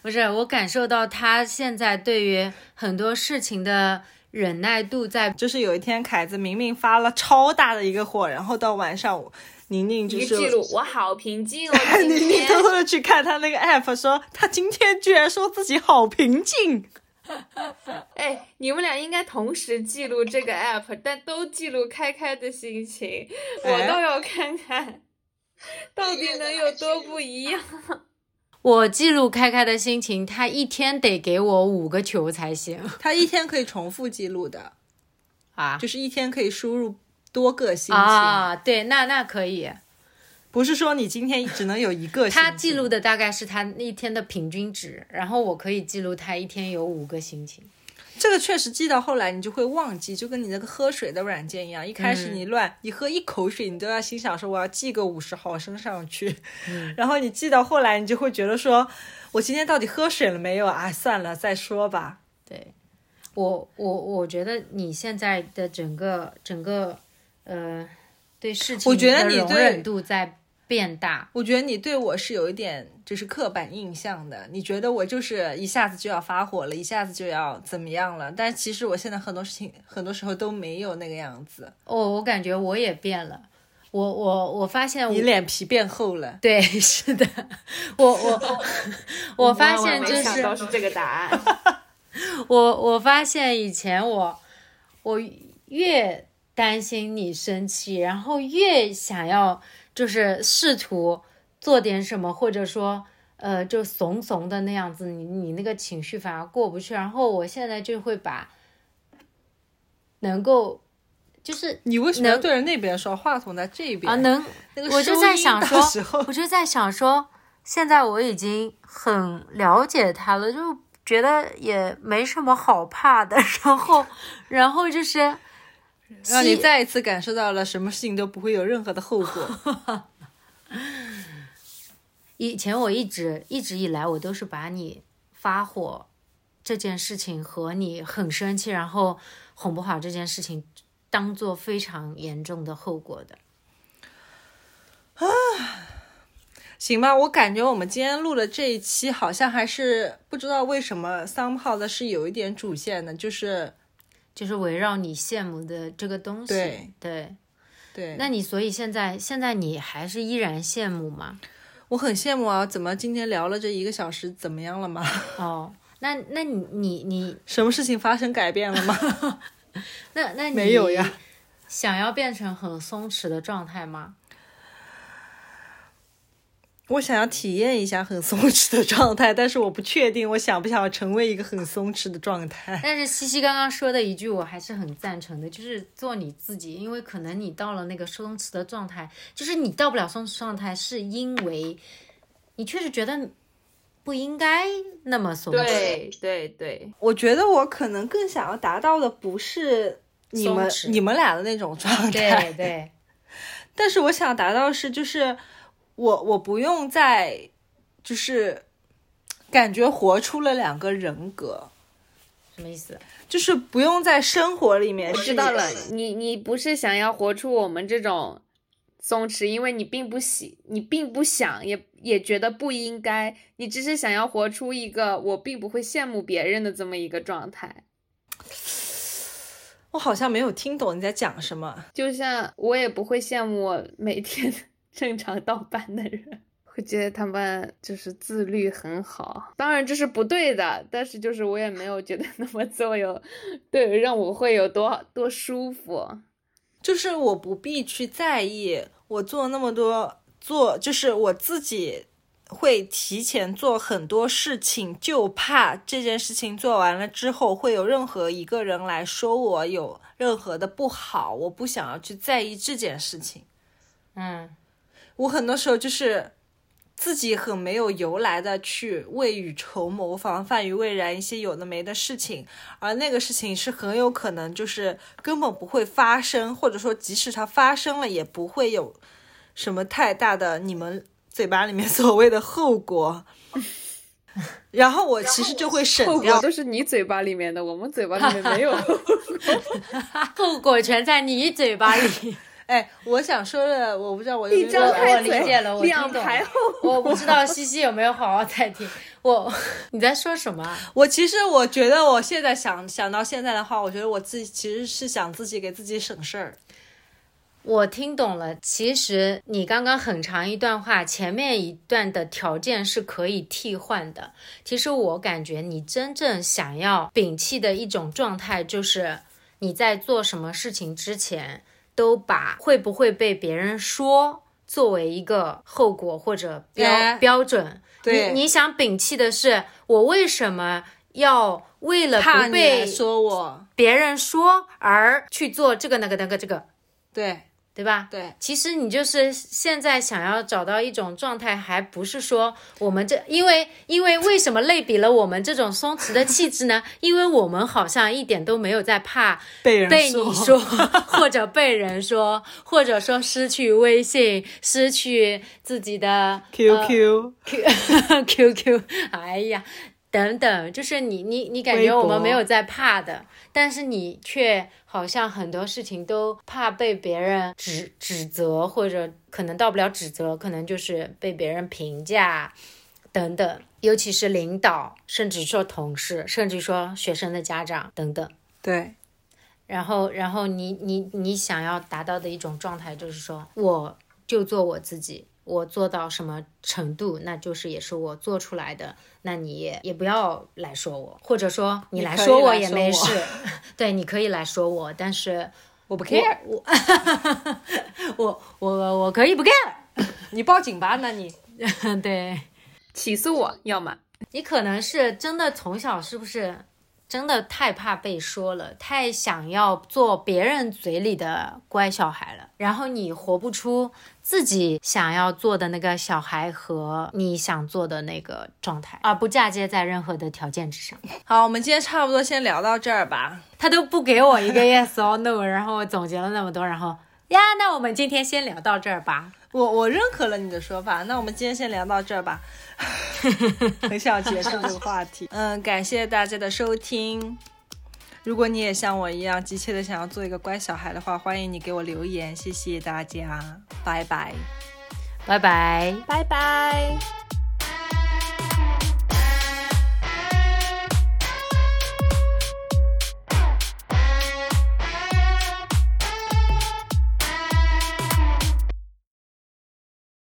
不是，我感受到他现在对于很多事情的忍耐度在就是有一天，凯子明明发了超大的一个火，然后到晚上，宁宁就是记录，我好平静哦，今宁宁偷偷的去看他那个 app，说他今天居然说自己好平静。哎，你们俩应该同时记录这个 app，但都记录开开的心情。我哎倒要看看，到底能有多不一样。我记录开开的心情，他一天得给我五个球才行 他一天可以重复记录的，啊就是一天可以输入多个心情，啊！对，那那可以。不是说你今天只能有一个。他记录的大概是他一天的平均值，然后我可以记录他一天有五个心情。这个确实记到后来你就会忘记，就跟你那个喝水的软件一样，一开始你乱，你喝一口水，你都要心想说我要记个五十毫升上去，然后你记到后来，你就会觉得说我今天到底喝水了没有啊？算了，再说吧。对我，我我觉得你现在的整个整个呃对事情我觉得的容你对忍度在变大。我觉得你对我是有一点就是刻板印象的，你觉得我就是一下子就要发火了，一下子就要怎么样了？但其实我现在很多事情，很多时候都没有那个样子。哦，我感觉我也变了。我我我发现我你脸皮变厚了，对，是的，我我 我发现就是这个答案。我我发现以前我我越担心你生气，然后越想要就是试图做点什么，或者说呃就怂怂的那样子，你你那个情绪反而过不去。然后我现在就会把能够就是你为什么要对着那边说？话筒在这边啊能那个我就在想说，我就在想说，现在我已经很了解他了，就觉得也没什么好怕的。然后，然后就是让你再一次感受到了什么事情都不会有任何的后果。以前我一直一直以来，我都是把你发火这件事情和你很生气，然后哄不好这件事情当做非常严重的后果的。啊 行吧，我感觉我们今天录的这一期好像还是不知道为什么 somehow 的是有一点主线的，就是就是围绕你羡慕的这个东西，对对。对，那你所以现在现在你还是依然羡慕吗？我很羡慕啊，怎么今天聊了这一个小时怎么样了吗？哦，那那你你你什么事情发生改变了吗？那那你没有呀，想要变成很松弛的状态吗？我想要体验一下很松弛的状态，但是我不确定我想不想要成为一个很松弛的状态。但是西西刚刚说的一句我还是很赞成的，就是做你自己，因为可能你到了那个松弛的状态，就是你到不了松弛状态，是因为你确实觉得不应该那么松弛。对对对，我觉得我可能更想要达到的不是你们松弛你们俩的那种状态，对对，但是我想达到是就是我我不用再就是感觉活出了两个人格，什么意思？就是不用在生活里面我知道了，你你不是想要活出我们这种松弛，因为你并不喜，你并不想，也也觉得不应该，你只是想要活出一个我并不会羡慕别人的这么一个状态。我好像没有听懂你在讲什么。就像我也不会羡慕我每天正常倒班的人，会觉得他们就是自律很好。当然这是不对的，但是就是我也没有觉得那么做有对让我会有多多舒服。就是我不必去在意我做那么多做，就是我自己会提前做很多事情，就怕这件事情做完了之后会有任何一个人来说我有任何的不好，我不想要去在意这件事情。嗯，我很多时候就是自己很没有由来的去未雨绸缪、防范于未然一些有的没的事情，而那个事情是很有可能就是根本不会发生，或者说即使它发生了，也不会有什么太大的你们嘴巴里面 所谓的后果。然后我其实就会省掉后果，都是你嘴巴里面的，我们嘴巴里面没有。后果全在你嘴巴里。哎，我想说的，我不知道我有没有一张我开嘴，理解了我听懂了两排后。我不知道西西有没有好好在听。我你在说什么啊？我其实我觉得我现在想想到现在的话，我觉得我自己其实是想自己给自己省事儿。我听懂了。其实你刚刚很长一段话，前面一段的条件是可以替换的。其实我感觉你真正想要摒弃的一种状态，就是你在做什么事情之前，都把会不会被别人说作为一个后果或者标、哎标准。对。你你想摒弃的是我为什么要为了怕被说我，别人说而去做这个那个那个这个，对对吧？对，其实你就是现在想要找到一种状态，还不是说我们这，因为因为为什么类比了我们这种松弛的气质呢？因为我们好像一点都没有在怕被人被你说，或者被人说，或者说失去微信，失去自己的 QQ，、Q Q Q，哎呀，等等，就是你你你感觉我们没有在怕的，但是你却好像很多事情都怕被别人指指责，或者可能到不了指责，可能就是被别人评价等等，尤其是领导，甚至说同事，甚至说学生的家长等等。对然后，然后你你你想要达到的一种状态，就是说，我就做我自己，我做到什么程度，那就是也是我做出来的，那你也也不要来说我，或者说你来说我也没事，对，你可以来说我，但是我不 care，我我 我我我可以不 care，你报警吧，那你对。起诉我，要么。你可能是真的从小是不是真的太怕被说了，太想要做别人嘴里的乖小孩了，然后你活不出自己想要做的那个小孩和你想做的那个状态，而不嫁接在任何的条件之上。好，我们今天差不多先聊到这儿吧。他都不给我一个 yes or no，然后我总结了那么多，然后呀，那我们今天先聊到这儿吧。我我认可了你的说法，那我们今天先聊到这儿吧。很想结束这个话题。嗯，感谢大家的收听。如果你也像我一样急切的想要做一个乖小孩的话，欢迎你给我留言，谢谢大家，拜拜。拜拜。拜拜。